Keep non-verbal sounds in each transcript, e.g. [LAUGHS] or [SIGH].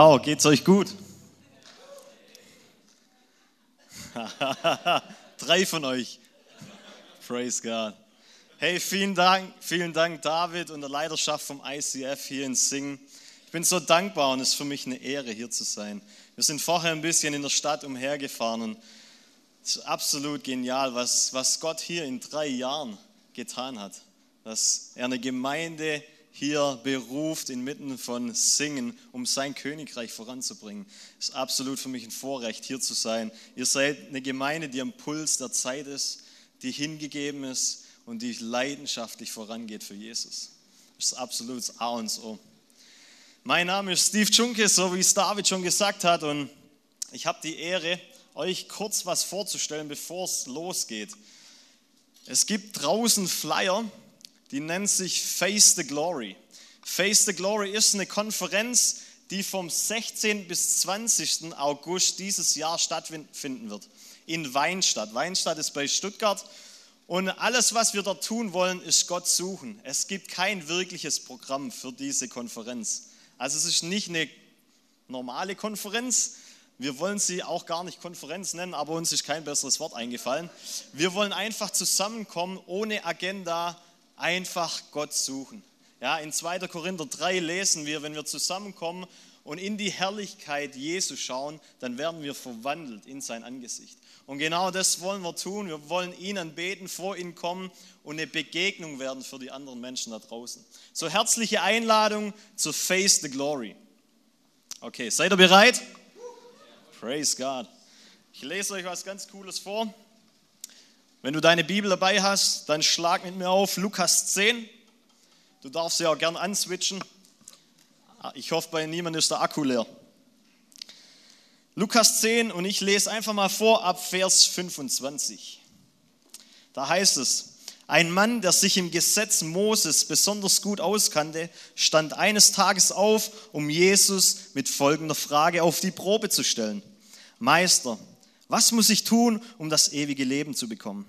Wow, geht's euch gut? [LAUGHS] Drei von euch. Praise God. Hey, vielen Dank, vielen Dank David und der Leiterschaft vom ICF hier in Singen. Ich bin so dankbar und es ist für mich eine Ehre, hier zu sein. Wir sind vorher ein bisschen in der Stadt umhergefahren und es ist absolut genial, was, was Gott hier in drei Jahren getan hat. Dass er eine Gemeinde hier beruft inmitten von Singen, um sein Königreich voranzubringen. Es ist absolut für mich ein Vorrecht, hier zu sein. Ihr seid eine Gemeinde, die am Puls der Zeit ist, die hingegeben ist und die leidenschaftlich vorangeht für Jesus. Das ist absolut A und O. Mein Name ist Steve Junke, so wie es David schon gesagt hat, und ich habe die Ehre, euch kurz was vorzustellen, bevor es losgeht. Es gibt draußen Flyer, die nennt sich Face the Glory. Face the Glory ist eine Konferenz, die vom 16. bis 20. August dieses Jahr stattfinden wird. In Weinstadt. Weinstadt ist bei Stuttgart. Und alles, was wir dort tun wollen, ist Gott suchen. Es gibt kein wirkliches Programm für diese Konferenz. Also es ist nicht eine normale Konferenz. Wir wollen sie auch gar nicht Konferenz nennen, aber uns ist kein besseres Wort eingefallen. Wir wollen einfach zusammenkommen, ohne Agenda, einfach Gott suchen. Ja, in 2. Korinther 3 lesen wir, wenn wir zusammenkommen und in die Herrlichkeit Jesu schauen, dann werden wir verwandelt in sein Angesicht. Und genau das wollen wir tun. Wir wollen ihn anbeten, vor ihn kommen und eine Begegnung werden für die anderen Menschen da draußen. So herzliche Einladung zu Face the Glory. Okay, seid ihr bereit? Praise God. Ich lese euch was ganz Cooles vor. Wenn du deine Bibel dabei hast, dann schlag mit mir auf Lukas 10. Du darfst sie auch gern answitchen. Ah, ich hoffe, bei niemandem ist der Akku leer. Lukas 10 und ich lese einfach mal vor ab Vers 25. Da heißt es, ein Mann, der sich im Gesetz Moses besonders gut auskannte, stand eines Tages auf, um Jesus mit folgender Frage auf die Probe zu stellen. Meister, was muss ich tun, um das ewige Leben zu bekommen?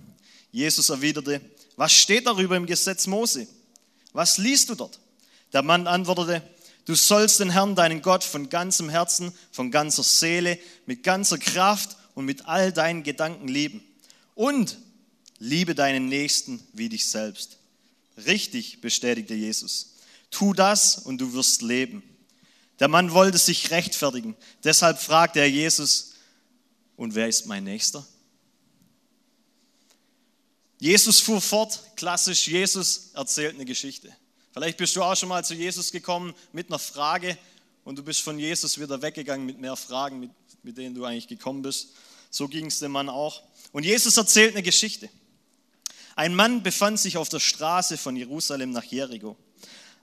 Jesus erwiderte, was steht darüber im Gesetz Mose? Was liest du dort? Der Mann antwortete, du sollst den Herrn, deinen Gott, von ganzem Herzen, von ganzer Seele, mit ganzer Kraft und mit all deinen Gedanken lieben. Und liebe deinen Nächsten wie dich selbst. Richtig, bestätigte Jesus. Tu das und du wirst leben. Der Mann wollte sich rechtfertigen. Deshalb fragte er Jesus, und wer ist mein Nächster? Jesus fuhr fort, klassisch, Jesus erzählt eine Geschichte. Vielleicht bist du auch schon mal zu Jesus gekommen mit einer Frage und du bist von Jesus wieder weggegangen mit mehr Fragen, mit, mit denen du eigentlich gekommen bist. So ging es dem Mann auch. Und Jesus erzählt eine Geschichte. Ein Mann befand sich auf der Straße von Jerusalem nach Jericho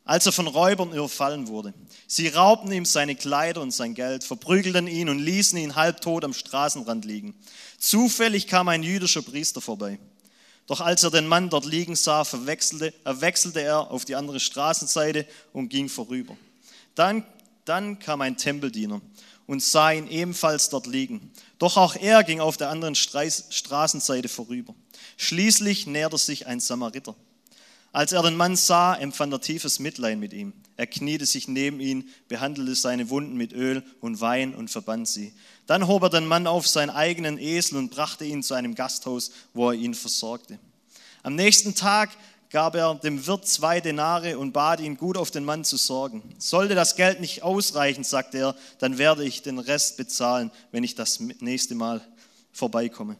als er von Räubern überfallen wurde. Sie raubten ihm seine Kleider und sein Geld, verprügelten ihn und ließen ihn halbtot am Straßenrand liegen. Zufällig kam ein jüdischer Priester vorbei. Doch als er den Mann dort liegen sah, verwechselte, wechselte er auf die andere Straßenseite und ging vorüber. Dann, dann kam ein Tempeldiener und sah ihn ebenfalls dort liegen. Doch auch er ging auf der anderen Straßenseite vorüber. Schließlich näherte sich ein Samariter. Als er den Mann sah, empfand er tiefes Mitleid mit ihm. Er kniete sich neben ihn, behandelte seine Wunden mit Öl und Wein und verband sie. Dann hob er den Mann auf seinen eigenen Esel und brachte ihn zu einem Gasthaus, wo er ihn versorgte. Am nächsten Tag gab er dem Wirt zwei Denare und bat ihn, gut auf den Mann zu sorgen. Sollte das Geld nicht ausreichen, sagte er, dann werde ich den Rest bezahlen, wenn ich das nächste Mal vorbeikomme.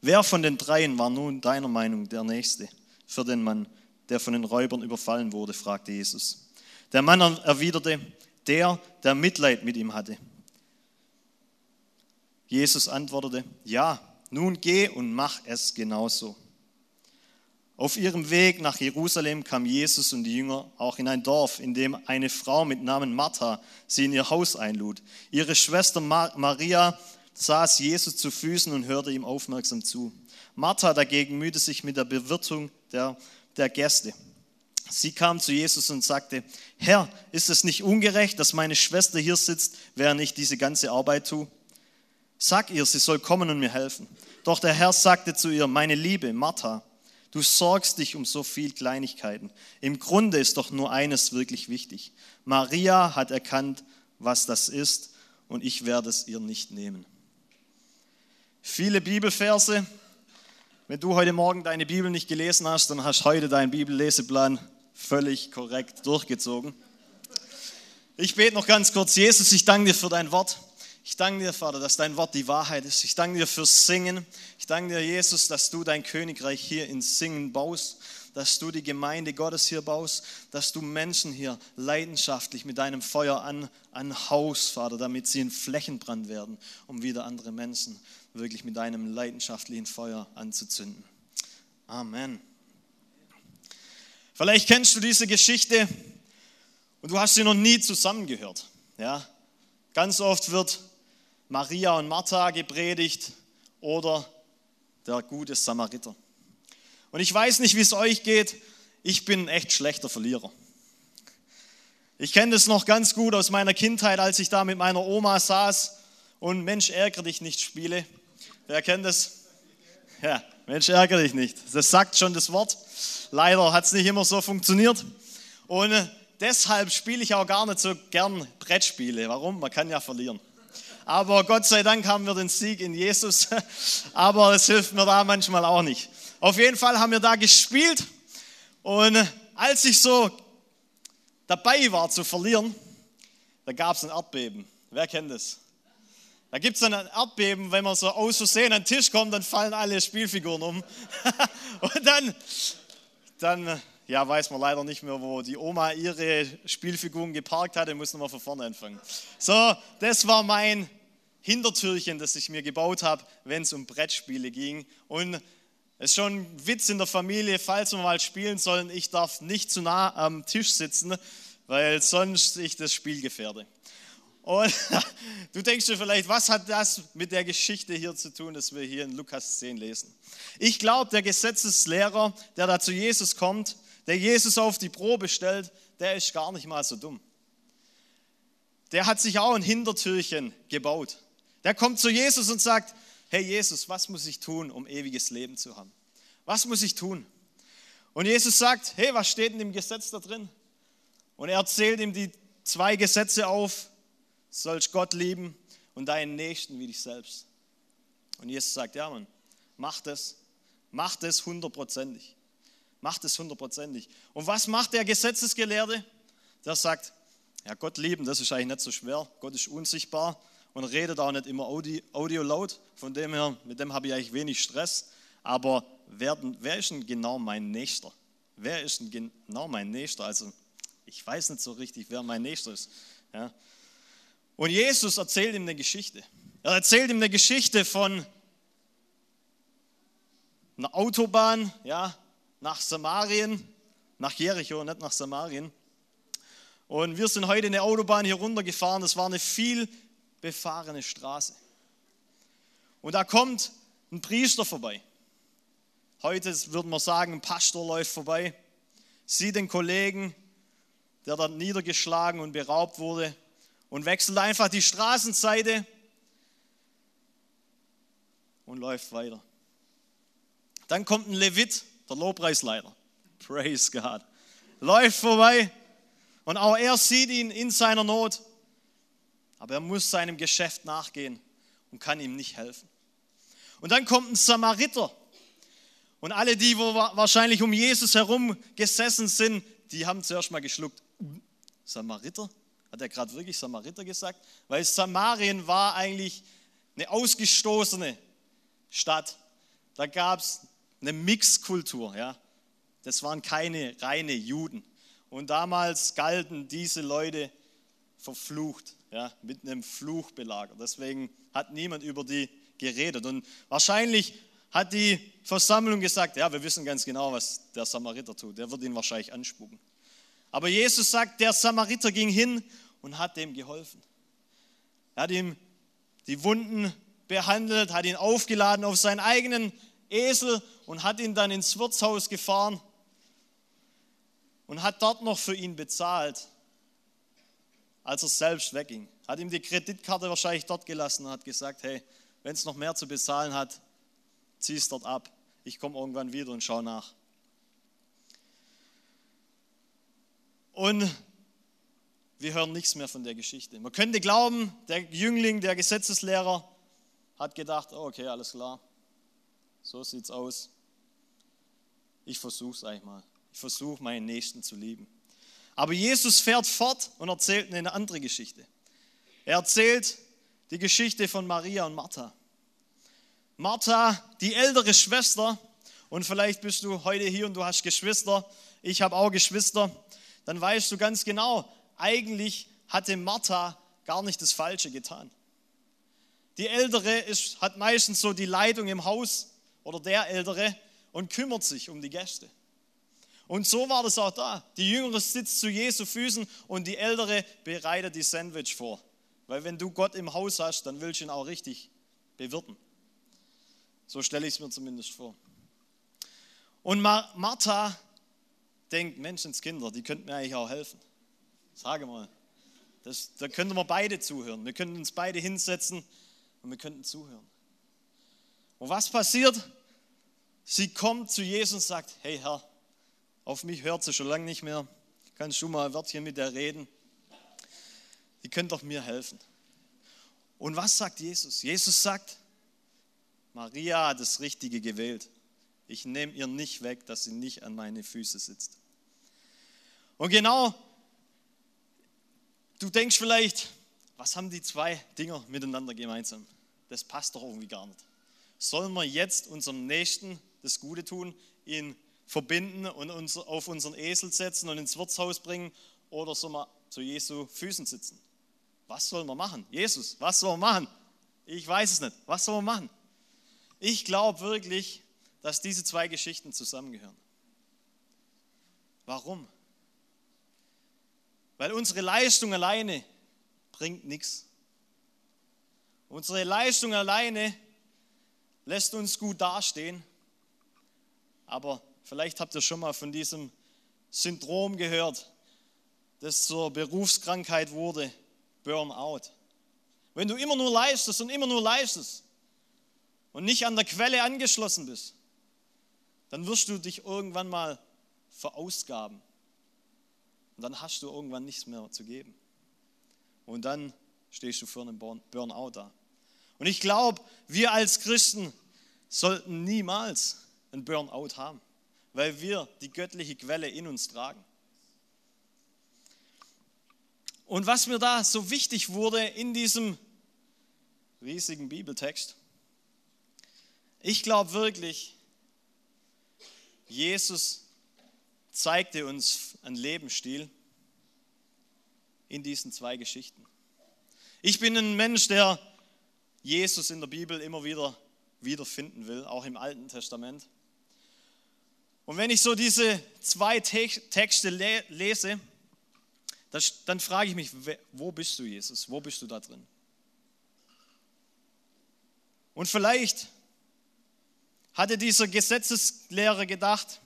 Wer von den dreien war nun deiner Meinung der Nächste? Für den Mann, der von den Räubern überfallen wurde? fragte Jesus. Der Mann erwiderte, der, der Mitleid mit ihm hatte. Jesus antwortete, ja, nun geh und mach es genauso. Auf ihrem Weg nach Jerusalem kam Jesus und die Jünger auch in ein Dorf, in dem eine Frau mit Namen Martha sie in ihr Haus einlud. Ihre Schwester Maria saß Jesus zu Füßen und hörte ihm aufmerksam zu. Martha dagegen mühte sich mit der Bewirtung der, der Gäste. Sie kam zu Jesus und sagte, Herr, ist es nicht ungerecht, dass meine Schwester hier sitzt, während ich diese ganze Arbeit tue? Sag ihr, sie soll kommen und mir helfen. Doch der Herr sagte zu ihr, meine Liebe, Martha, du sorgst dich um so viel Kleinigkeiten. Im Grunde ist doch nur eines wirklich wichtig. Maria hat erkannt, was das ist, und ich werde es ihr nicht nehmen. Viele Bibelverse. Wenn du heute Morgen deine Bibel nicht gelesen hast, dann hast du heute deinen Bibelleseplan völlig korrekt durchgezogen. Ich bete noch ganz kurz. Jesus, ich danke dir für dein Wort. Ich danke dir, Vater, dass dein Wort die Wahrheit ist. Ich danke dir fürs Singen. Ich danke dir, Jesus, dass du dein Königreich hier in Singen baust, dass du die Gemeinde Gottes hier baust, dass du Menschen hier leidenschaftlich mit deinem Feuer an, anhaust, Vater, damit sie in Flächenbrand werden, um wieder andere Menschen wirklich mit deinem leidenschaftlichen Feuer anzuzünden. Amen. Vielleicht kennst du diese Geschichte und du hast sie noch nie zusammengehört. Ja? Ganz oft wird Maria und Martha gepredigt oder der gute Samariter. Und ich weiß nicht, wie es euch geht. Ich bin ein echt schlechter Verlierer. Ich kenne das noch ganz gut aus meiner Kindheit, als ich da mit meiner Oma saß und Mensch, ärgere dich nicht spiele. Wer kennt das? Ja, Mensch, ärgere dich nicht. Das sagt schon das Wort. Leider hat es nicht immer so funktioniert. Und deshalb spiele ich auch gar nicht so gern Brettspiele. Warum? Man kann ja verlieren. Aber Gott sei Dank haben wir den Sieg in Jesus. [LAUGHS] Aber es hilft mir da manchmal auch nicht. Auf jeden Fall haben wir da gespielt. Und als ich so dabei war zu verlieren, da gab es ein Erdbeben. Wer kennt das? Da gibt es ein Erdbeben, wenn man so aus Versehen an den Tisch kommt, dann fallen alle Spielfiguren um. [LAUGHS] Und dann, dann ja, weiß man leider nicht mehr, wo die Oma ihre Spielfiguren geparkt hatte, muss nochmal von vorne anfangen. So, das war mein Hintertürchen, das ich mir gebaut habe, wenn es um Brettspiele ging. Und es ist schon ein Witz in der Familie, falls wir mal spielen sollen, ich darf nicht zu nah am Tisch sitzen, weil sonst ich das Spiel gefährde. Und [LAUGHS] du denkst dir vielleicht, was hat das mit der Geschichte hier zu tun, dass wir hier in Lukas 10 lesen? Ich glaube, der Gesetzeslehrer, der da zu Jesus kommt, der Jesus auf die Probe stellt, der ist gar nicht mal so dumm. Der hat sich auch ein Hintertürchen gebaut. Der kommt zu Jesus und sagt, hey Jesus, was muss ich tun, um ewiges Leben zu haben? Was muss ich tun? Und Jesus sagt, hey, was steht in dem Gesetz da drin? Und er erzählt ihm die zwei Gesetze auf, sollst Gott lieben und deinen Nächsten wie dich selbst. Und Jesus sagt, ja Mann, mach das, mach das hundertprozentig. Mach das hundertprozentig. Und was macht der Gesetzesgelehrte? Der sagt, ja Gott lieben, das ist eigentlich nicht so schwer. Gott ist unsichtbar und redet auch nicht immer audio, audio laut. Von dem her, mit dem habe ich eigentlich wenig Stress. Aber wer, wer ist denn genau mein Nächster? Wer ist denn genau mein Nächster? Also ich weiß nicht so richtig, wer mein Nächster ist. Ja. Und Jesus erzählt ihm eine Geschichte. Er erzählt ihm eine Geschichte von einer Autobahn ja, nach Samarien, nach Jericho, nicht nach Samarien. Und wir sind heute eine Autobahn hier runtergefahren. Das war eine viel befahrene Straße. Und da kommt ein Priester vorbei. Heute würden wir sagen, ein Pastor läuft vorbei, sieht den Kollegen, der dann niedergeschlagen und beraubt wurde, und wechselt einfach die Straßenseite und läuft weiter. Dann kommt ein Levit, der Lobpreisleiter. Praise God. Läuft vorbei und auch er sieht ihn in seiner Not, aber er muss seinem Geschäft nachgehen und kann ihm nicht helfen. Und dann kommt ein Samariter. Und alle die, wo wahrscheinlich um Jesus herum gesessen sind, die haben zuerst mal geschluckt. Samariter? Hat er gerade wirklich Samariter gesagt? Weil Samarien war eigentlich eine ausgestoßene Stadt. Da gab es eine Mixkultur. Ja? Das waren keine reine Juden. Und damals galten diese Leute verflucht, ja, mit einem Fluch belagert. Deswegen hat niemand über die geredet. Und wahrscheinlich hat die Versammlung gesagt, ja, wir wissen ganz genau, was der Samariter tut. Der wird ihn wahrscheinlich anspucken. Aber Jesus sagt, der Samariter ging hin und hat dem geholfen. Er hat ihm die Wunden behandelt, hat ihn aufgeladen auf seinen eigenen Esel und hat ihn dann ins Wirtshaus gefahren und hat dort noch für ihn bezahlt, als er selbst wegging. Hat ihm die Kreditkarte wahrscheinlich dort gelassen und hat gesagt, hey, wenn es noch mehr zu bezahlen hat, zieh es dort ab. Ich komme irgendwann wieder und schaue nach. Und wir hören nichts mehr von der Geschichte. Man könnte glauben, der Jüngling, der Gesetzeslehrer, hat gedacht, oh, okay, alles klar, so sieht's aus. Ich versuche es eigentlich mal. Ich versuche, meinen Nächsten zu lieben. Aber Jesus fährt fort und erzählt eine andere Geschichte. Er erzählt die Geschichte von Maria und Martha. Martha, die ältere Schwester, und vielleicht bist du heute hier und du hast Geschwister, ich habe auch Geschwister, dann weißt du ganz genau, eigentlich hatte Martha gar nicht das Falsche getan. Die Ältere ist, hat meistens so die Leitung im Haus oder der Ältere und kümmert sich um die Gäste. Und so war das auch da. Die Jüngere sitzt zu Jesu Füßen und die Ältere bereitet die Sandwich vor. Weil wenn du Gott im Haus hast, dann willst du ihn auch richtig bewirten. So stelle ich es mir zumindest vor. Und Martha denkt, Menschenskinder, die könnten mir eigentlich auch helfen. Sage mal, das, da könnten wir beide zuhören. Wir könnten uns beide hinsetzen und wir könnten zuhören. Und was passiert? Sie kommt zu Jesus und sagt, hey Herr, auf mich hört sie schon lange nicht mehr. Kannst du mal ein Wörtchen mit der reden? Die können doch mir helfen. Und was sagt Jesus? Jesus sagt, Maria hat das Richtige gewählt. Ich nehme ihr nicht weg, dass sie nicht an meine Füße sitzt. Und genau, du denkst vielleicht, was haben die zwei Dinger miteinander gemeinsam? Das passt doch irgendwie gar nicht. Sollen wir jetzt unserem Nächsten das Gute tun, ihn verbinden und uns auf unseren Esel setzen und ins Wirtshaus bringen oder sollen wir zu Jesu Füßen sitzen? Was sollen wir machen? Jesus, was sollen wir machen? Ich weiß es nicht. Was sollen wir machen? Ich glaube wirklich, dass diese zwei Geschichten zusammengehören. Warum? Weil unsere Leistung alleine bringt nichts. Unsere Leistung alleine lässt uns gut dastehen, aber vielleicht habt ihr schon mal von diesem Syndrom gehört, das zur Berufskrankheit wurde, Burnout. Wenn du immer nur leistest und immer nur leistest, und nicht an der Quelle angeschlossen bist, dann wirst du dich irgendwann mal verausgaben. Und dann hast du irgendwann nichts mehr zu geben. Und dann stehst du für einen Burnout da. Und ich glaube, wir als Christen sollten niemals einen Burnout haben, weil wir die göttliche Quelle in uns tragen. Und was mir da so wichtig wurde in diesem riesigen Bibeltext, ich glaube wirklich, Jesus zeigte uns einen Lebensstil in diesen zwei Geschichten. Ich bin ein Mensch, der Jesus in der Bibel immer wieder wiederfinden will, auch im Alten Testament. Und wenn ich so diese zwei Texte lese, dann frage ich mich, wo bist du, Jesus? Wo bist du da drin? Und vielleicht hatte dieser Gesetzeslehrer gedacht,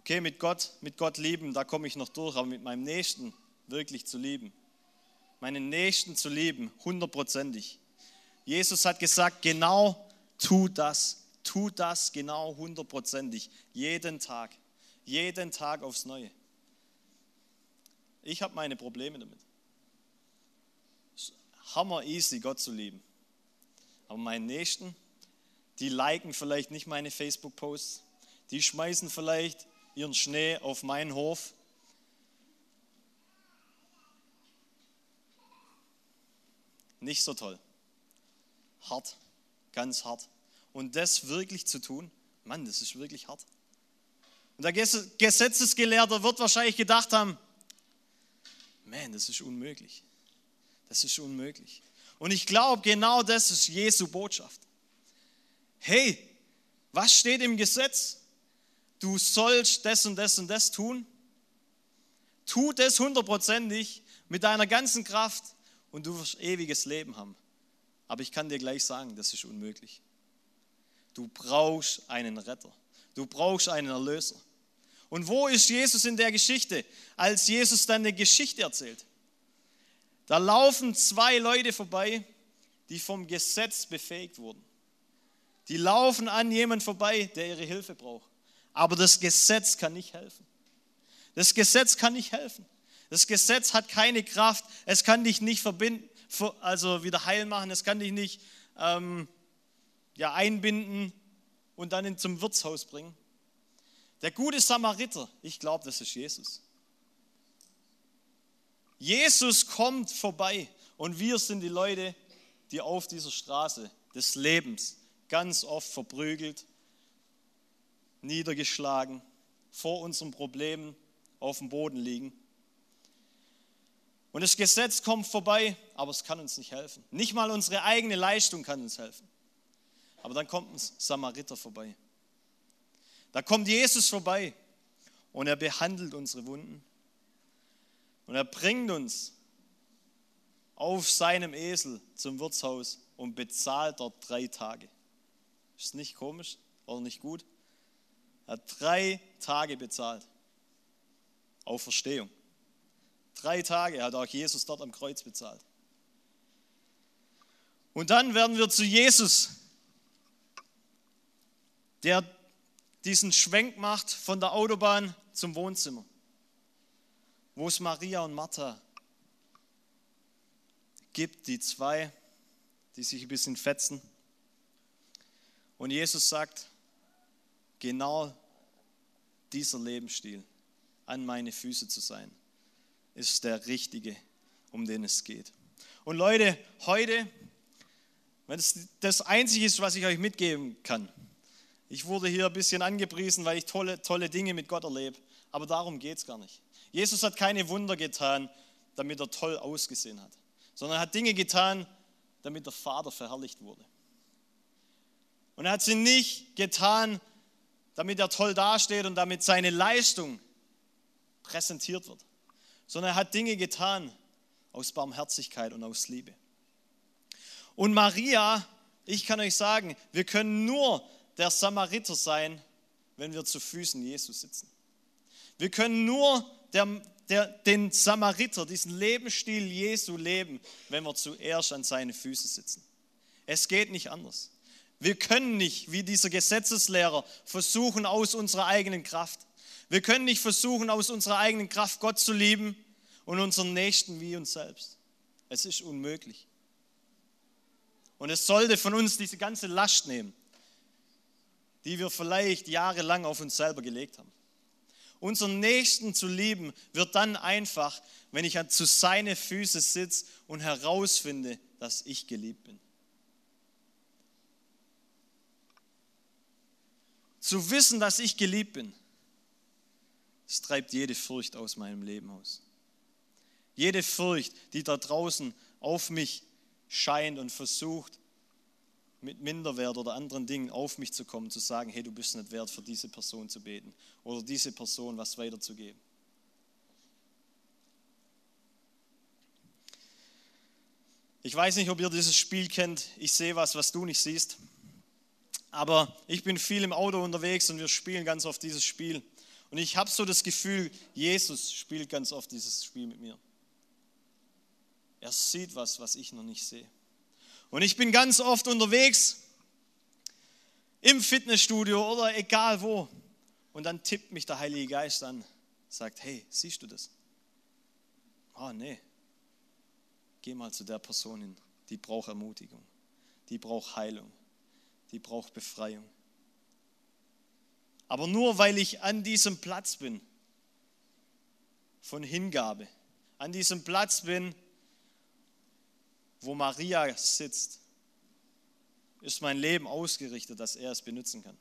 okay, mit Gott, mit Gott lieben, da komme ich noch durch, aber mit meinem Nächsten wirklich zu lieben, meinen Nächsten zu lieben, hundertprozentig. Jesus hat gesagt, genau tu das, tu das genau hundertprozentig, jeden Tag, jeden Tag aufs Neue. Ich habe meine Probleme damit. Hammer easy, Gott zu lieben. Aber meinen Nächsten, die liken vielleicht nicht meine Facebook-Posts, die schmeißen vielleicht ihren Schnee auf meinen Hof. Nicht so toll. Hart, ganz hart. Und das wirklich zu tun, Mann, das ist wirklich hart. Und der Gesetzesgelehrte wird wahrscheinlich gedacht haben, man, das ist unmöglich. Das ist unmöglich. Und ich glaube, genau das ist Jesu Botschaft hey, was steht im Gesetz? Du sollst das und das und das tun. Tu das hundertprozentig mit deiner ganzen Kraft und du wirst ewiges Leben haben. Aber ich kann dir gleich sagen, das ist unmöglich. Du brauchst einen Retter. Du brauchst einen Erlöser. Und wo ist Jesus in der Geschichte, als Jesus dann eine Geschichte erzählt? Da laufen zwei Leute vorbei, die vom Gesetz befähigt wurden. Die laufen an jemand vorbei, der ihre Hilfe braucht. Aber das Gesetz kann nicht helfen. Das Gesetz kann nicht helfen. Das Gesetz hat keine Kraft. Es kann dich nicht verbinden, also wieder heil machen. Es kann dich nicht ähm, ja, einbinden und dann zum Wirtshaus bringen. Der gute Samariter, ich glaube, das ist Jesus. Jesus kommt vorbei und wir sind die Leute, die auf dieser Straße des Lebens ganz oft verprügelt, niedergeschlagen, vor unseren Problemen auf dem Boden liegen. Und das Gesetz kommt vorbei, aber es kann uns nicht helfen. Nicht mal unsere eigene Leistung kann uns helfen. Aber dann kommt ein Samariter vorbei. Da kommt Jesus vorbei und er behandelt unsere Wunden. Und er bringt uns auf seinem Esel zum Wirtshaus und bezahlt dort drei Tage. Ist nicht komisch oder nicht gut? Er hat drei Tage bezahlt. Auf Verstehung. Drei Tage hat auch Jesus dort am Kreuz bezahlt. Und dann werden wir zu Jesus, der diesen Schwenk macht von der Autobahn zum Wohnzimmer, wo es Maria und Martha gibt, die zwei, die sich ein bisschen fetzen. Und Jesus sagt, genau dieser Lebensstil, an meine Füße zu sein, ist der richtige, um den es geht. Und Leute, heute, wenn es das Einzige ist, was ich euch mitgeben kann, ich wurde hier ein bisschen angepriesen, weil ich tolle, tolle Dinge mit Gott erlebe, aber darum geht es gar nicht. Jesus hat keine Wunder getan, damit er toll ausgesehen hat, sondern er hat Dinge getan, damit der Vater verherrlicht wurde. Und er hat sie nicht getan, damit er toll dasteht und damit seine Leistung präsentiert wird sondern er hat Dinge getan aus Barmherzigkeit und aus Liebe. Und Maria, ich kann euch sagen, wir können nur der Samariter sein, wenn wir zu Füßen Jesus sitzen. Wir können nur der, der, den Samariter, diesen Lebensstil Jesu leben, wenn wir zuerst an seine Füße sitzen. Es geht nicht anders. Wir können nicht, wie dieser Gesetzeslehrer, versuchen aus unserer eigenen Kraft. Wir können nicht versuchen, aus unserer eigenen Kraft Gott zu lieben und unseren Nächsten wie uns selbst. Es ist unmöglich. Und es sollte von uns diese ganze Last nehmen, die wir vielleicht jahrelang auf uns selber gelegt haben. Unseren Nächsten zu lieben wird dann einfach, wenn ich zu seine Füße sitze und herausfinde, dass ich geliebt bin. Zu wissen, dass ich geliebt bin, es treibt jede Furcht aus meinem Leben aus. Jede Furcht, die da draußen auf mich scheint und versucht, mit Minderwert oder anderen Dingen auf mich zu kommen, zu sagen, hey, du bist nicht wert, für diese Person zu beten oder diese Person was weiterzugeben. Ich weiß nicht, ob ihr dieses Spiel kennt. Ich sehe was, was du nicht siehst. Aber ich bin viel im Auto unterwegs und wir spielen ganz oft dieses Spiel. Und ich habe so das Gefühl, Jesus spielt ganz oft dieses Spiel mit mir. Er sieht was, was ich noch nicht sehe. Und ich bin ganz oft unterwegs im Fitnessstudio oder egal wo. Und dann tippt mich der Heilige Geist an, sagt, hey, siehst du das? Oh, nee. Geh mal zu der Person hin, die braucht Ermutigung, die braucht Heilung, die braucht Befreiung. Aber nur weil ich an diesem Platz bin von Hingabe, an diesem Platz bin, wo Maria sitzt, ist mein Leben ausgerichtet, dass er es benutzen kann.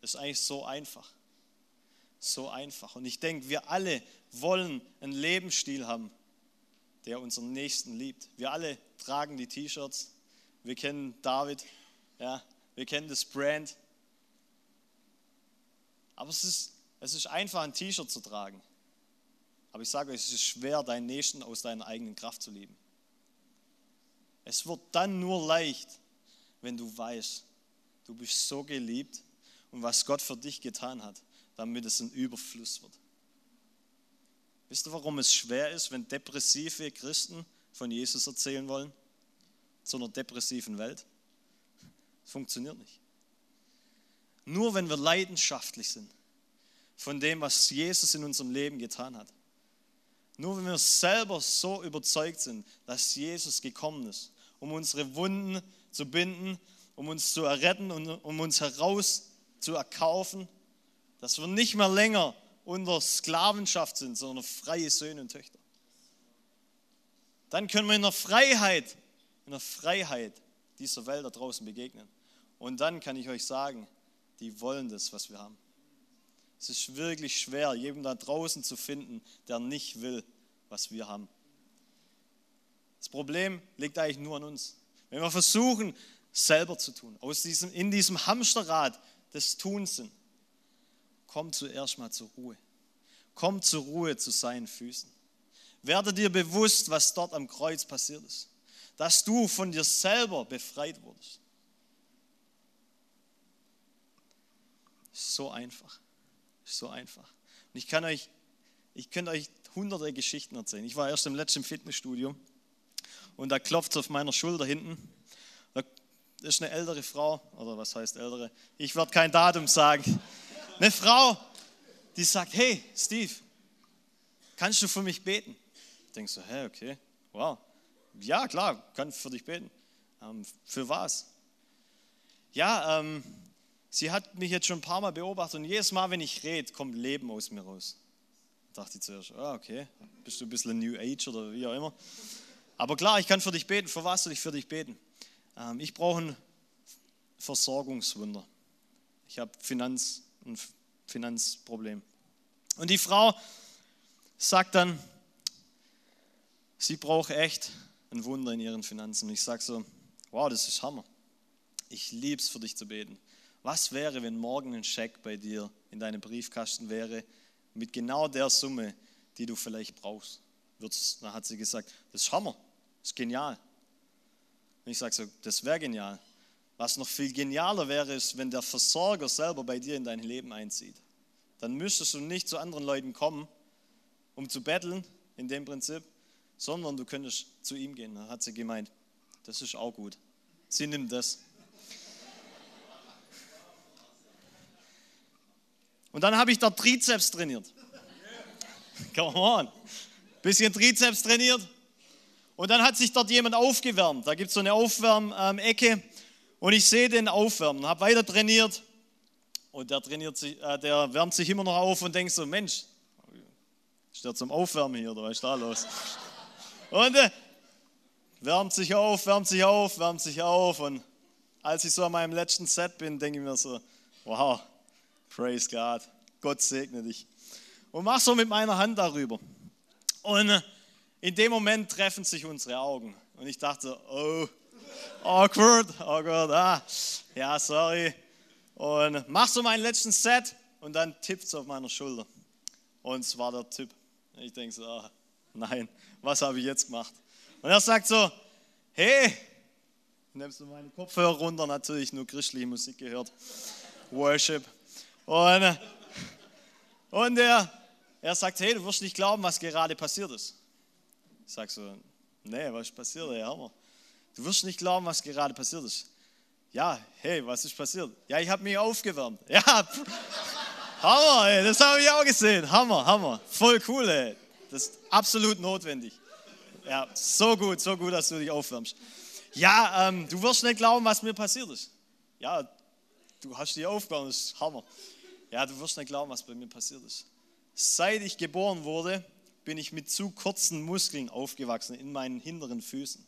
Das ist eigentlich so einfach. So einfach. Und ich denke, wir alle wollen einen Lebensstil haben, der unseren Nächsten liebt. Wir alle tragen die T-Shirts. Wir kennen David. Ja, wir kennen das Brand. Aber es ist, es ist einfach, ein T-Shirt zu tragen. Aber ich sage euch, es ist schwer, deinen Nächsten aus deiner eigenen Kraft zu lieben. Es wird dann nur leicht, wenn du weißt, du bist so geliebt und was Gott für dich getan hat, damit es ein Überfluss wird. Wisst ihr, warum es schwer ist, wenn depressive Christen von Jesus erzählen wollen? Zu einer depressiven Welt? Es funktioniert nicht. Nur wenn wir leidenschaftlich sind, von dem, was Jesus in unserem Leben getan hat. Nur wenn wir selber so überzeugt sind, dass Jesus gekommen ist, um unsere Wunden zu binden, um uns zu erretten und um uns heraus zu erkaufen, dass wir nicht mehr länger unter Sklavenschaft sind, sondern freie Söhne und Töchter. Dann können wir in der Freiheit, in der Freiheit dieser Welt da draußen begegnen. Und dann kann ich euch sagen, die wollen das, was wir haben. Es ist wirklich schwer, jeden da draußen zu finden, der nicht will, was wir haben. Das Problem liegt eigentlich nur an uns. Wenn wir versuchen, selber zu tun, aus diesem, in diesem Hamsterrad des Tuns sind, komm zuerst mal zur Ruhe. Komm zur Ruhe zu seinen Füßen. Werde dir bewusst, was dort am Kreuz passiert ist. Dass du von dir selber befreit wurdest. So einfach. So einfach. Und ich kann euch, ich könnte euch hunderte Geschichten erzählen. Ich war erst im letzten Fitnessstudio und da klopft es auf meiner Schulter hinten. Da ist eine ältere Frau, oder was heißt ältere? Ich werde kein Datum sagen. Eine Frau, die sagt, hey Steve, kannst du für mich beten? Ich denke so, hä, okay, wow. Ja, klar, kann für dich beten. Ähm, für was? Ja, ähm, sie hat mich jetzt schon ein paar Mal beobachtet und jedes Mal, wenn ich rede, kommt Leben aus mir raus. Da dachte ich zuerst, ah, okay, bist du ein bisschen New Age oder wie auch immer. Aber klar, ich kann für dich beten. Für was soll ich für dich beten? Ähm, ich brauche ein Versorgungswunder. Ich habe Finanz, ein Finanzproblem. Und die Frau sagt dann, sie braucht echt ein Wunder in ihren Finanzen. Und ich sage so, wow, das ist Hammer. Ich liebe es für dich zu beten. Was wäre, wenn morgen ein Scheck bei dir in deinem Briefkasten wäre mit genau der Summe, die du vielleicht brauchst? Dann hat sie gesagt, das ist Hammer, das ist genial. Und ich sage so, das wäre genial. Was noch viel genialer wäre, ist, wenn der Versorger selber bei dir in dein Leben einzieht. Dann müsstest du nicht zu anderen Leuten kommen, um zu betteln, in dem Prinzip, sondern du könntest zu ihm gehen. Da hat sie gemeint, das ist auch gut. Sie nimmt das. Und dann habe ich da Trizeps trainiert. [LAUGHS] Come on. Bisschen Trizeps trainiert. Und dann hat sich dort jemand aufgewärmt. Da gibt es so eine Aufwärmecke. Und ich sehe den aufwärmen, habe weiter trainiert. Und der, trainiert sich, äh, der wärmt sich immer noch auf und denkt so, Mensch, ist der zum Aufwärmen hier oder was ist da los? Und äh, wärmt sich auf, wärmt sich auf, wärmt sich auf. Und als ich so an meinem letzten Set bin, denke ich mir so, wow, praise God, Gott segne dich. Und mach so mit meiner Hand darüber. Und äh, in dem Moment treffen sich unsere Augen. Und ich dachte, oh, awkward, Gott, ah, ja, sorry. Und mach so meinen letzten Set und dann tippt es auf meiner Schulter. Und es war der Tipp. Ich denke so, ah, nein, was habe ich jetzt gemacht? Und er sagt so, hey, nimmst du meine Kopfhörer runter, natürlich nur christliche Musik gehört, Worship. Und, und er, er sagt, hey, du wirst nicht glauben, was gerade passiert ist. Ich sage so, nee, was ist passiert, Herr Hammer? Du wirst nicht glauben, was gerade passiert ist. Ja, hey, was ist passiert? Ja, ich habe mich aufgewärmt. Ja, Hammer, ey, das habe ich auch gesehen. Hammer, Hammer. Voll cool, ey. Das ist absolut notwendig. Ja, so gut, so gut, dass du dich aufwärmst. Ja, ähm, du wirst nicht glauben, was mir passiert ist. Ja, du hast dich aufgewärmt, das ist Hammer. Ja, du wirst nicht glauben, was bei mir passiert ist. Seit ich geboren wurde, bin ich mit zu kurzen Muskeln aufgewachsen in meinen hinteren Füßen.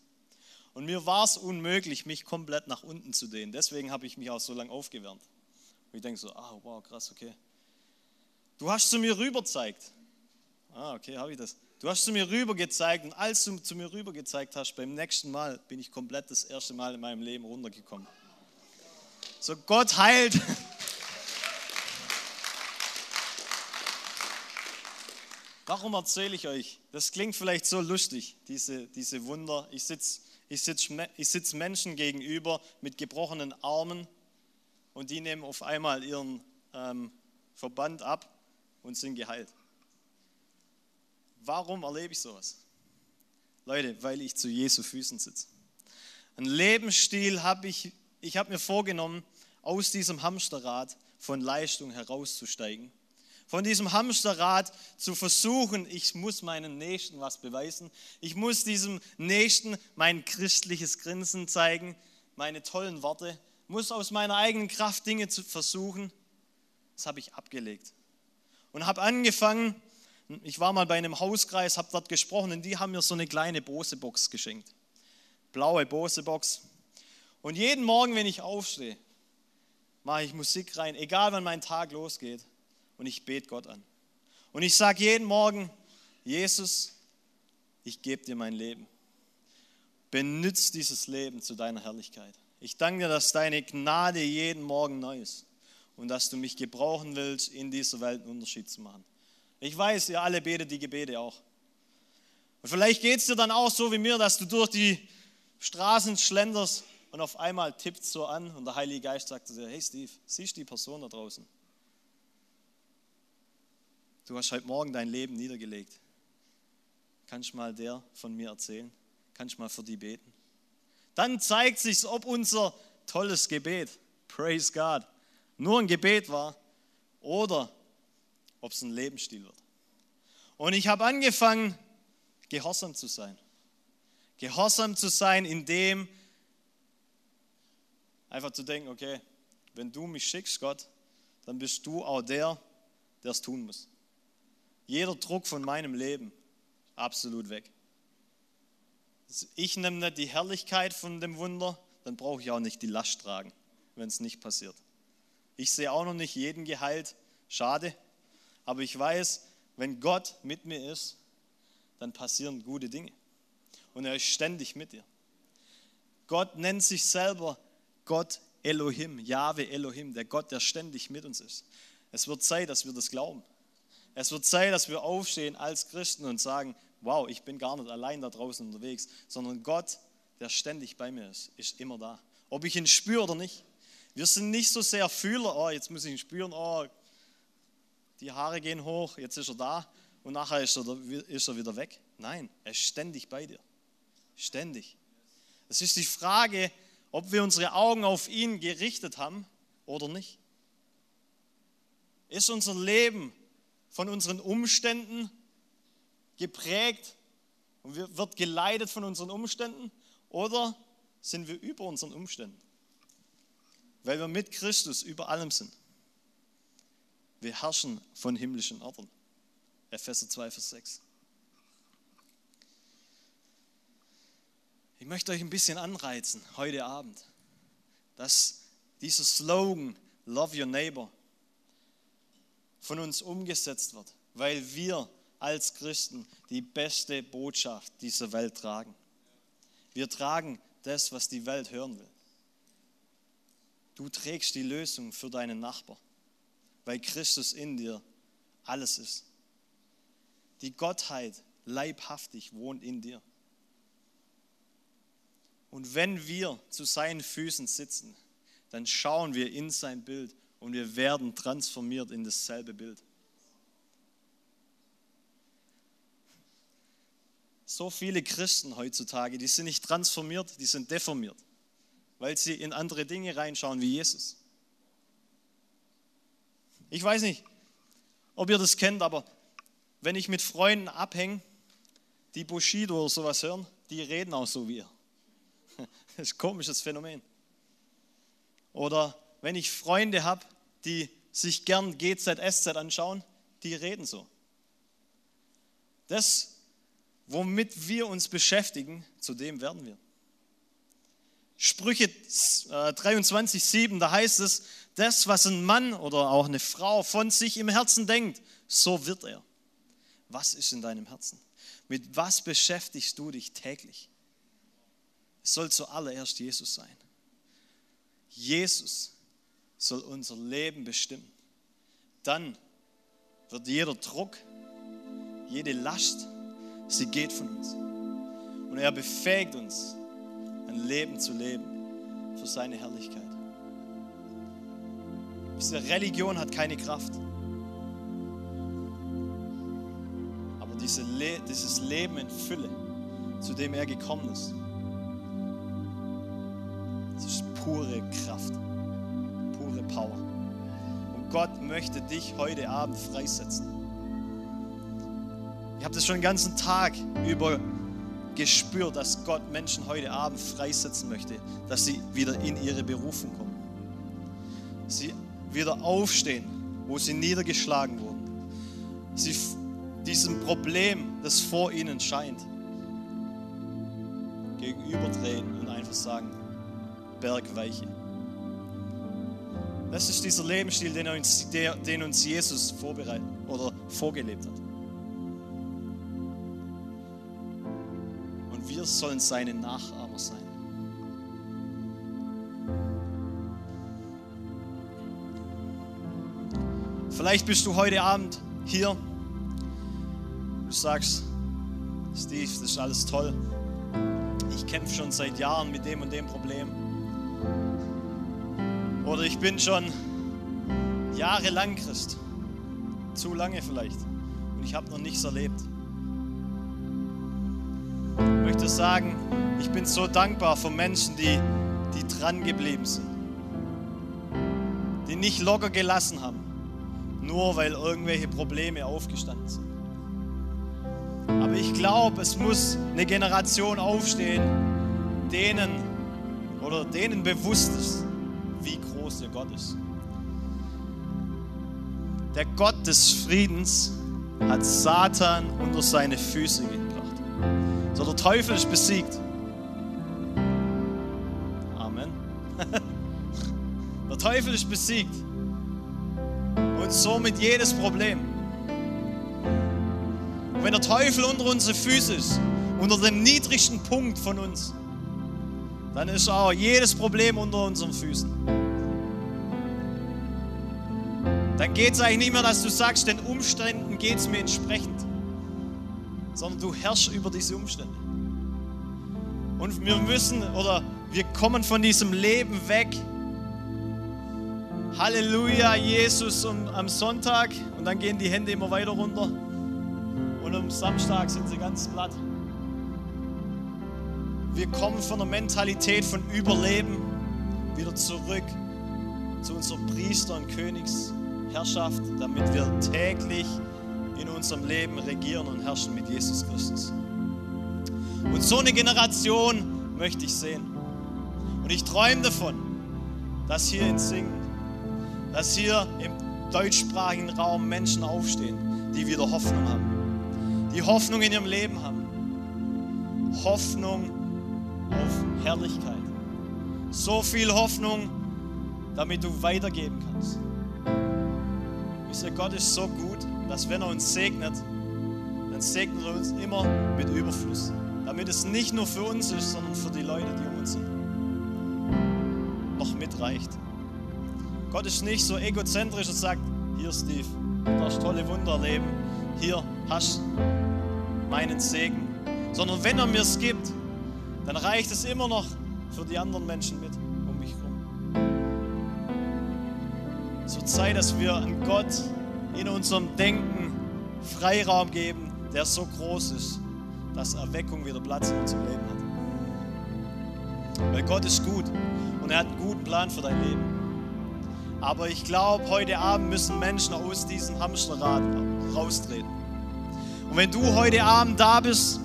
Und mir war es unmöglich, mich komplett nach unten zu dehnen. Deswegen habe ich mich auch so lange aufgewärmt. Und ich denke so, ah, wow, krass, okay. Du hast zu mir rüber gezeigt. Ah, okay, habe ich das. Du hast zu mir rüber gezeigt und als du zu mir rüber gezeigt hast, beim nächsten Mal bin ich komplett das erste Mal in meinem Leben runtergekommen. So, Gott heilt. Warum erzähle ich euch? Das klingt vielleicht so lustig, diese, diese Wunder. Ich sitze ich sitz, ich sitz Menschen gegenüber mit gebrochenen Armen und die nehmen auf einmal ihren ähm, Verband ab und sind geheilt. Warum erlebe ich sowas? Leute, weil ich zu Jesu Füßen sitze. Ein Lebensstil habe ich, ich habe mir vorgenommen, aus diesem Hamsterrad von Leistung herauszusteigen Von diesem Hamsterrad zu versuchen, ich muss meinem Nächsten was beweisen. Ich muss diesem Nächsten mein christliches Grinsen zeigen, meine tollen Worte, muss aus meiner eigenen Kraft Dinge zu versuchen. Das habe ich abgelegt. Und habe angefangen, ich war mal bei einem Hauskreis, habe dort gesprochen und die haben mir so eine kleine Bose-Box geschenkt. Blaue Bose-Box. Und jeden Morgen, wenn ich aufstehe, mache ich Musik rein, egal wann mein Tag losgeht. Und ich bete Gott an. Und ich sage jeden Morgen, Jesus, ich gebe dir mein Leben. Benütz dieses Leben zu deiner Herrlichkeit. Ich danke dir, dass deine Gnade jeden Morgen neu ist und dass du mich gebrauchen willst, in dieser Welt einen Unterschied zu machen. Ich weiß, ihr alle betet die Gebete auch. Und vielleicht geht es dir dann auch so wie mir, dass du durch die Straßen schlenderst und auf einmal tippt so an und der Heilige Geist sagt zu dir, hey Steve, siehst du die Person da draußen? Du hast heute Morgen dein Leben niedergelegt. Kannst du mal der von mir erzählen? Kannst du mal für die beten? Dann zeigt sich, ob unser tolles Gebet, praise God, nur ein Gebet war oder ob es ein Lebensstil wird. Und ich habe angefangen, gehorsam zu sein. Gehorsam zu sein, indem einfach zu denken, okay, wenn du mich schickst, Gott, dann bist du auch der, der es tun muss. Jeder Druck von meinem Leben absolut weg. Ich nehme nicht die Herrlichkeit von dem Wunder, dann brauche ich auch nicht die Last tragen, wenn es nicht passiert. Ich sehe auch noch nicht jeden geheilt, schade, aber ich weiß, wenn Gott mit mir ist, dann passieren gute Dinge. Und er ist ständig mit dir. Gott nennt sich selber Gott Elohim, Jahwe Elohim, der Gott, der ständig mit uns ist. Es wird Zeit, dass wir das glauben. Es wird Zeit, dass wir aufstehen als Christen und sagen, wow, ich bin gar nicht allein da draußen unterwegs, sondern Gott, der ständig bei mir ist, ist immer da. Ob ich ihn spüre oder nicht. Wir sind nicht so sehr Fühler, oh, jetzt muss ich ihn spüren, oh, die Haare gehen hoch, jetzt ist er da und nachher ist er, ist er wieder weg. Nein, er ist ständig bei dir. Ständig. Es ist die Frage, ob wir unsere Augen auf ihn gerichtet haben oder nicht. Ist unser Leben von unseren Umständen geprägt und wird geleitet von unseren Umständen oder sind wir über unseren Umständen? Weil wir mit Christus über allem sind. Wir herrschen von himmlischen Orten. Epheser 2, Vers 6. Ich möchte euch ein bisschen anreizen heute Abend, dass dieser Slogan Love Your Neighbor von uns umgesetzt wird, weil wir als Christen die beste Botschaft dieser Welt tragen. Wir tragen das, was die Welt hören will. Du trägst die Lösung für deinen Nachbar weil Christus in dir alles ist. Die Gottheit leibhaftig wohnt in dir. Und wenn wir zu seinen Füßen sitzen, dann schauen wir in sein Bild und wir werden transformiert in dasselbe Bild. So viele Christen heutzutage, die sind nicht transformiert, die sind deformiert, weil sie in andere Dinge reinschauen wie Jesus. Ich weiß nicht, ob ihr das kennt, aber wenn ich mit Freunden abhänge, die Bushido oder sowas hören, die reden auch so wie ihr. [LAUGHS] Das ist ein komisches Phänomen. Oder wenn ich Freunde habe, die sich gern GZSZ anschauen, die reden so. Das, womit wir uns beschäftigen, zu dem werden wir. Sprüche 23, äh, 7, da heißt es, das, was ein Mann oder auch eine Frau von sich im Herzen denkt, so wird er. Was ist in deinem Herzen? Mit was beschäftigst du dich täglich? Es soll zuallererst Jesus sein. Jesus soll unser Leben bestimmen. Dann wird jeder Druck, jede Last, sie geht von uns. Und er befähigt uns, ein Leben zu leben für seine Herrlichkeit. Diese Religion hat keine Kraft. Aber diese Le dieses Leben in Fülle, zu dem er gekommen ist, das ist pure Kraft, pure Power. Und Gott möchte dich heute Abend freisetzen. Ich habe das schon den ganzen Tag über gespürt, dass Gott Menschen heute Abend freisetzen möchte, dass sie wieder in ihre Berufung kommen. Wieder aufstehen, wo sie niedergeschlagen wurden. Sie diesem Problem, das vor ihnen scheint, gegenüberdrehen und einfach sagen, Bergweiche. Das ist dieser Lebensstil, den uns, der, den uns Jesus vorbereitet oder vorgelebt hat. Und wir sollen seine Nachahmer sein. Vielleicht bist du heute Abend hier. Du sagst, Steve, das ist alles toll. Ich kämpfe schon seit Jahren mit dem und dem Problem. Oder ich bin schon jahrelang Christ. Zu lange vielleicht. Und ich habe noch nichts erlebt. Ich möchte sagen, ich bin so dankbar für Menschen, die, die dran geblieben sind. Die nicht locker gelassen haben. Nur weil irgendwelche Probleme aufgestanden sind. Aber ich glaube, es muss eine Generation aufstehen, denen oder denen bewusst ist, wie groß der Gott ist. Der Gott des Friedens hat Satan unter seine Füße gebracht. So, [LAUGHS] der Teufel ist besiegt. Amen. Der Teufel ist besiegt. Somit jedes Problem. Und wenn der Teufel unter unsere Füße ist, unter dem niedrigsten Punkt von uns, dann ist auch jedes Problem unter unseren Füßen. Dann geht es eigentlich nicht mehr, dass du sagst, den Umständen geht es mir entsprechend, sondern du herrschst über diese Umstände. Und wir müssen oder wir kommen von diesem Leben weg. Halleluja, Jesus um, am Sonntag und dann gehen die Hände immer weiter runter und am Samstag sind sie ganz platt. Wir kommen von der Mentalität von Überleben wieder zurück zu unserer Priester- und Königsherrschaft, damit wir täglich in unserem Leben regieren und herrschen mit Jesus Christus. Und so eine Generation möchte ich sehen. Und ich träume davon, dass hier in Singen, dass hier im deutschsprachigen Raum Menschen aufstehen, die wieder Hoffnung haben, die Hoffnung in ihrem Leben haben. Hoffnung auf Herrlichkeit. So viel Hoffnung, damit du weitergeben kannst. Wisst ihr, Gott ist so gut, dass wenn er uns segnet, dann segnet er uns immer mit Überfluss. Damit es nicht nur für uns ist, sondern für die Leute, die um uns sind, noch mitreicht. Gott ist nicht so egozentrisch und sagt, hier Steve, du darfst tolle Wunder erleben, hier hast meinen Segen. Sondern wenn er mir es gibt, dann reicht es immer noch für die anderen Menschen mit um mich herum. So Zeit, dass wir an Gott in unserem Denken Freiraum geben, der so groß ist, dass Erweckung wieder Platz in unserem Leben hat. Weil Gott ist gut und er hat einen guten Plan für dein Leben. Aber ich glaube, heute Abend müssen Menschen aus diesem Hamsterrad raustreten. Und wenn du heute Abend da bist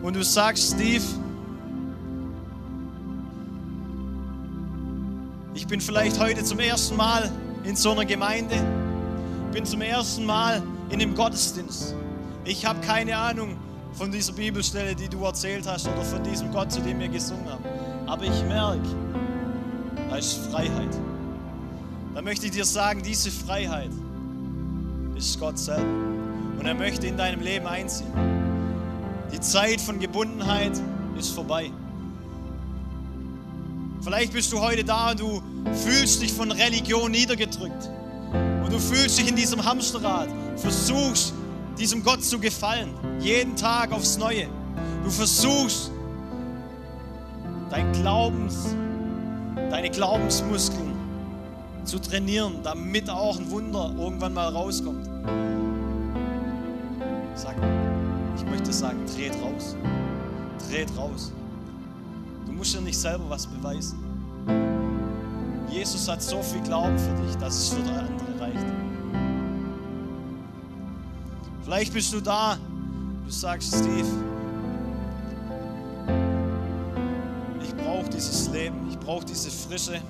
und du sagst, Steve, ich bin vielleicht heute zum ersten Mal in so einer Gemeinde, bin zum ersten Mal in einem Gottesdienst. Ich habe keine Ahnung von dieser Bibelstelle, die du erzählt hast, oder von diesem Gott, zu dem wir gesungen haben. Aber ich merke, da ist Freiheit. Da möchte ich dir sagen, diese Freiheit ist Gott selber. Und er möchte in deinem Leben einziehen. Die Zeit von Gebundenheit ist vorbei. Vielleicht bist du heute da und du fühlst dich von Religion niedergedrückt. Und du fühlst dich in diesem Hamsterrad, versuchst diesem Gott zu gefallen, jeden Tag aufs Neue. Du versuchst dein Glaubens, deine Glaubensmuskeln zu trainieren, damit auch ein Wunder irgendwann mal rauskommt. Sag, ich möchte sagen, dreht raus. Dreht raus. Du musst dir nicht selber was beweisen. Jesus hat so viel Glauben für dich, dass es für andere reicht. Vielleicht bist du da, du sagst, Steve, ich brauche dieses Leben, ich brauche diese Frische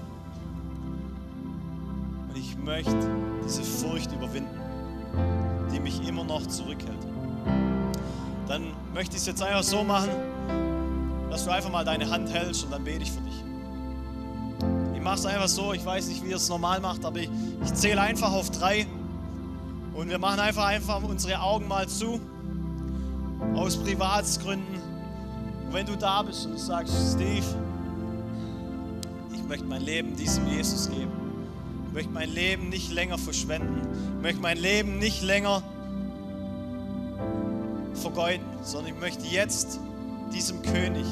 ich möchte diese Furcht überwinden, die mich immer noch zurückhält. Dann möchte ich es jetzt einfach so machen, dass du einfach mal deine Hand hältst und dann bete ich für dich. Ich mache es einfach so, ich weiß nicht, wie ihr es normal macht, aber ich, ich zähle einfach auf drei und wir machen einfach, einfach unsere Augen mal zu, aus Privatsgründen. Und wenn du da bist und du sagst, Steve, ich möchte mein Leben diesem Jesus geben. Möchte mein Leben nicht länger verschwenden. Möchte mein Leben nicht länger vergeuden, sondern ich möchte jetzt diesem König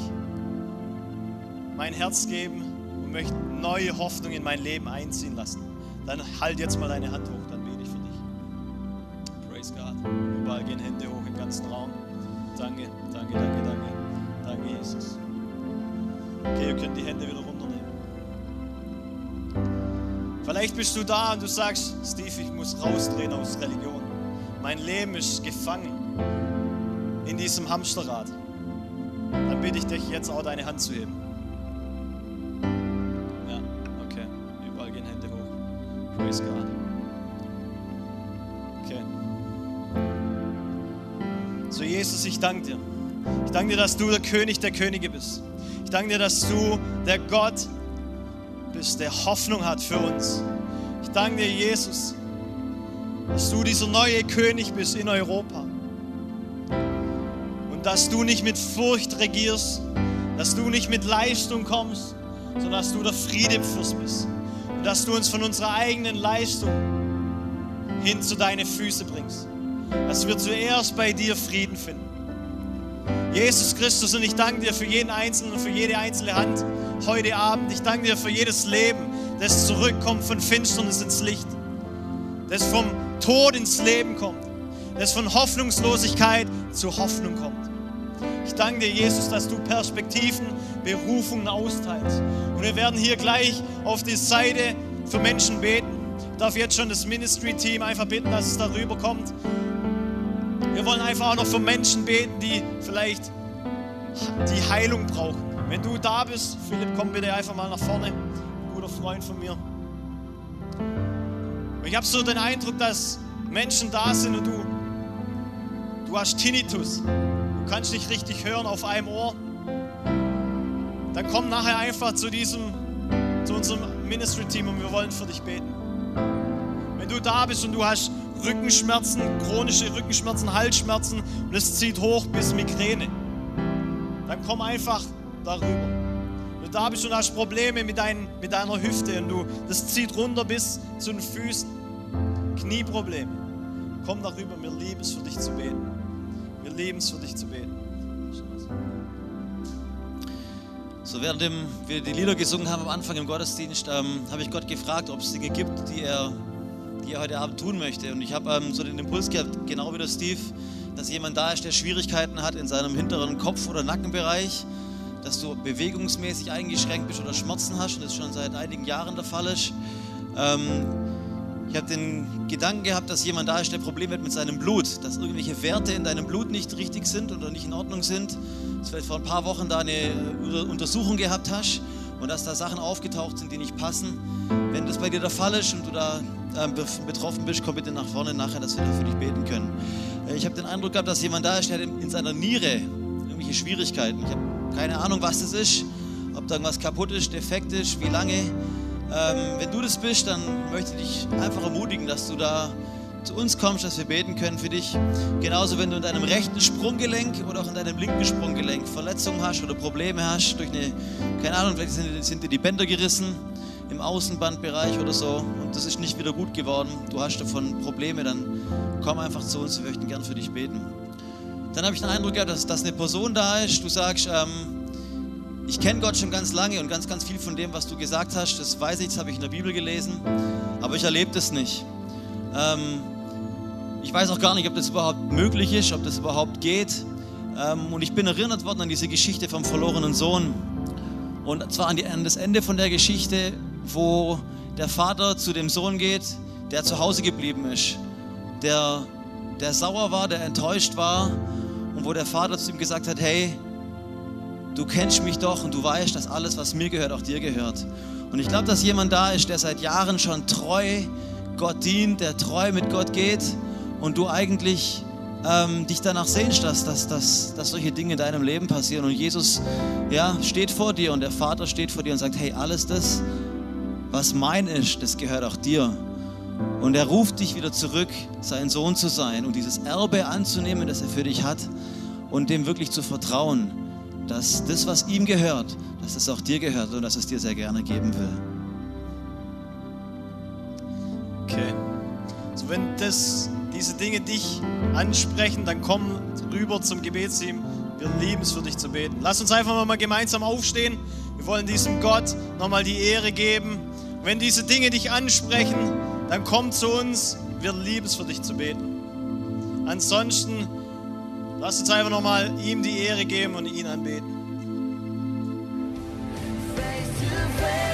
mein Herz geben und möchte neue Hoffnung in mein Leben einziehen lassen. Dann halt jetzt mal deine Hand hoch, dann bete ich für dich. Praise God. Überall gehen Hände hoch im ganzen Raum. Danke, danke, danke, danke. Danke, Jesus. Okay, ihr könnt die Hände wieder Vielleicht bist du da und du sagst, Steve, ich muss rausdrehen aus Religion. Mein Leben ist gefangen in diesem Hamsterrad. Dann bitte ich dich jetzt auch deine Hand zu heben. Ja, okay. Überall gehen Hände hoch. Praise God. Okay. So, Jesus, ich danke dir. Ich danke dir, dass du der König der Könige bist. Ich danke dir, dass du der Gott bist, der Hoffnung hat für uns. Ich danke dir, Jesus, dass du dieser neue König bist in Europa. Und dass du nicht mit Furcht regierst, dass du nicht mit Leistung kommst, sondern dass du der Friedefürst bist. Und dass du uns von unserer eigenen Leistung hin zu deine Füße bringst. Dass wir zuerst bei dir Frieden finden. Jesus Christus, und ich danke dir für jeden Einzelnen und für jede einzelne Hand heute Abend. Ich danke dir für jedes Leben, das zurückkommt von Finsternis ins Licht, das vom Tod ins Leben kommt, das von Hoffnungslosigkeit zu Hoffnung kommt. Ich danke dir, Jesus, dass du Perspektiven, Berufungen austeilst. Und wir werden hier gleich auf die Seite für Menschen beten. Ich darf jetzt schon das Ministry-Team einfach bitten, dass es darüber kommt. Wir wollen einfach auch noch für Menschen beten, die vielleicht die Heilung brauchen. Wenn du da bist, Philipp, komm bitte einfach mal nach vorne. Ein guter Freund von mir. Ich habe so den Eindruck, dass Menschen da sind und du, du hast Tinnitus. Du kannst nicht richtig hören auf einem Ohr. Dann komm nachher einfach zu diesem, zu unserem Ministry-Team und wir wollen für dich beten. Wenn du da bist und du hast Rückenschmerzen, chronische Rückenschmerzen, Halsschmerzen und es zieht hoch bis Migräne. Dann komm einfach darüber. Du da bist und hast Probleme mit, dein, mit deiner Hüfte und du, das zieht runter bis zu den Füßen, Knieprobleme, komm darüber. Wir lieben es für dich zu beten. Wir lieben es für dich zu beten. So während wir die Lieder gesungen haben am Anfang im Gottesdienst, ähm, habe ich Gott gefragt, ob es Dinge gibt, die er die er heute Abend tun möchte. Und ich habe ähm, so den Impuls gehabt, genau wie der Steve, dass jemand da ist, der Schwierigkeiten hat in seinem hinteren Kopf- oder Nackenbereich, dass du bewegungsmäßig eingeschränkt bist oder Schmerzen hast und das schon seit einigen Jahren der Fall ist. Ähm, ich habe den Gedanken gehabt, dass jemand da ist, der Probleme hat mit seinem Blut, dass irgendwelche Werte in deinem Blut nicht richtig sind oder nicht in Ordnung sind. Dass du vielleicht vor ein paar Wochen da eine Untersuchung gehabt hast und dass da Sachen aufgetaucht sind, die nicht passen. Wenn das bei dir der Fall ist und du da ähm, betroffen bist, komm bitte nach vorne nachher, dass wir da für dich beten können. Äh, ich habe den Eindruck gehabt, dass jemand da ist, der hat in seiner Niere irgendwelche Schwierigkeiten. Habe keine Ahnung, was das ist, ob da irgendwas kaputt ist, defekt ist, wie lange. Ähm, wenn du das bist, dann möchte ich dich einfach ermutigen, dass du da zu uns kommst, dass wir beten können für dich. Genauso, wenn du in deinem rechten Sprunggelenk oder auch in deinem linken Sprunggelenk Verletzungen hast oder Probleme hast durch eine, keine Ahnung, vielleicht sind, sind dir die Bänder gerissen im Außenbandbereich oder so und das ist nicht wieder gut geworden, du hast davon Probleme, dann komm einfach zu uns, wir möchten gern für dich beten. Dann habe ich den Eindruck gehabt, dass, dass eine Person da ist, du sagst, ähm, ich kenne Gott schon ganz lange und ganz, ganz viel von dem, was du gesagt hast, das weiß ich, das habe ich in der Bibel gelesen, aber ich erlebe das nicht. Ähm, ich weiß auch gar nicht, ob das überhaupt möglich ist, ob das überhaupt geht. Ähm, und ich bin erinnert worden an diese Geschichte vom verlorenen Sohn. Und zwar an, die, an das Ende von der Geschichte wo der Vater zu dem Sohn geht, der zu Hause geblieben ist, der, der sauer war, der enttäuscht war und wo der Vater zu ihm gesagt hat, hey, du kennst mich doch und du weißt, dass alles, was mir gehört, auch dir gehört. Und ich glaube, dass jemand da ist, der seit Jahren schon treu Gott dient, der treu mit Gott geht und du eigentlich ähm, dich danach sehnst, dass, dass, dass, dass solche Dinge in deinem Leben passieren. Und Jesus ja, steht vor dir und der Vater steht vor dir und sagt, hey, alles das, was mein ist, das gehört auch dir. Und er ruft dich wieder zurück, sein Sohn zu sein und dieses Erbe anzunehmen, das er für dich hat und dem wirklich zu vertrauen, dass das, was ihm gehört, dass es auch dir gehört und dass es dir sehr gerne geben will. Okay. So, wenn das, diese Dinge dich ansprechen, dann komm rüber zum Gebetsteam. Wir lieben es für dich zu beten. Lass uns einfach mal gemeinsam aufstehen. Wir wollen diesem Gott nochmal die Ehre geben. Wenn diese Dinge dich ansprechen, dann komm zu uns. Wir lieben es für dich zu beten. Ansonsten lass uns einfach nochmal ihm die Ehre geben und ihn anbeten. face to face.